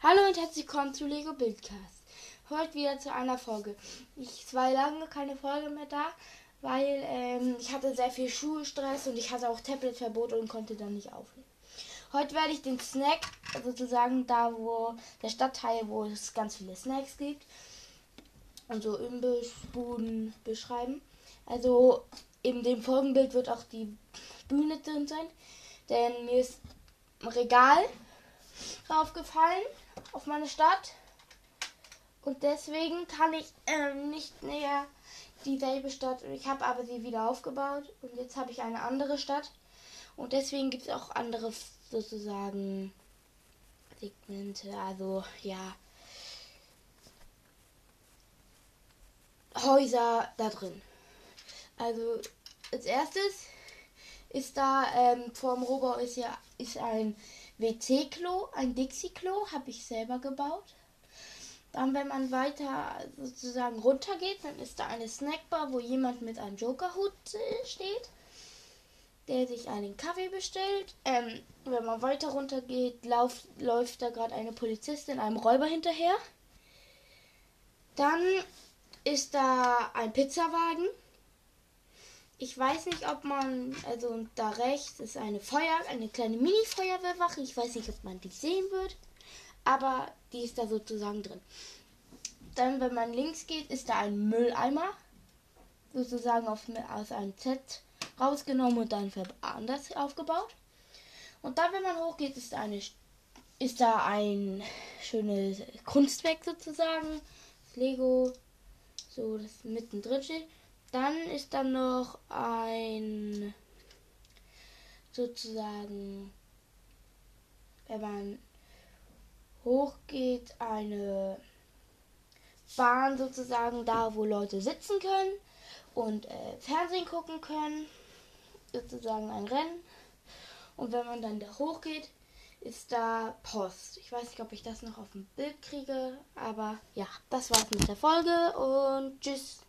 Hallo und herzlich willkommen zu Lego Bildcast. Heute wieder zu einer Folge. Ich war lange keine Folge mehr da, weil ähm, ich hatte sehr viel Schulstress und ich hatte auch Tabletverbot und konnte dann nicht aufnehmen. Heute werde ich den Snack, sozusagen da, wo der Stadtteil, wo es ganz viele Snacks gibt, und so Imbissbuden beschreiben. Also in dem Folgenbild wird auch die Bühne drin sein, denn mir ist ein Regal draufgefallen auf meine Stadt. Und deswegen kann ich ähm, nicht näher dieselbe Stadt. Ich habe aber sie wieder aufgebaut und jetzt habe ich eine andere Stadt. Und deswegen gibt es auch andere sozusagen Segmente. Also ja. Häuser da drin. Also als erstes ist da ähm, vorm Rohbau ist ja ist ein WC-Klo, ein Dixie-Klo, habe ich selber gebaut. Dann, wenn man weiter sozusagen runter geht, dann ist da eine Snackbar, wo jemand mit einem Jokerhut äh, steht, der sich einen Kaffee bestellt. Ähm, wenn man weiter runter geht, lauf, läuft da gerade eine Polizistin einem Räuber hinterher. Dann ist da ein Pizzawagen ich weiß nicht, ob man, also da rechts ist eine Feuer, eine kleine Mini-Feuerwehrwache. Ich weiß nicht, ob man die sehen wird, aber die ist da sozusagen drin. Dann, wenn man links geht, ist da ein Mülleimer, sozusagen auf, aus einem Z rausgenommen und dann anders aufgebaut. Und dann, wenn man hochgeht, ist da eine, ist da ein schönes Kunstwerk sozusagen, das Lego, so das mittendrin steht. Dann ist dann noch ein sozusagen, wenn man hochgeht, eine Bahn sozusagen da, wo Leute sitzen können und äh, Fernsehen gucken können. Sozusagen ein Rennen. Und wenn man dann da hochgeht, ist da Post. Ich weiß nicht, ob ich das noch auf dem Bild kriege, aber ja, das war's mit der Folge und tschüss.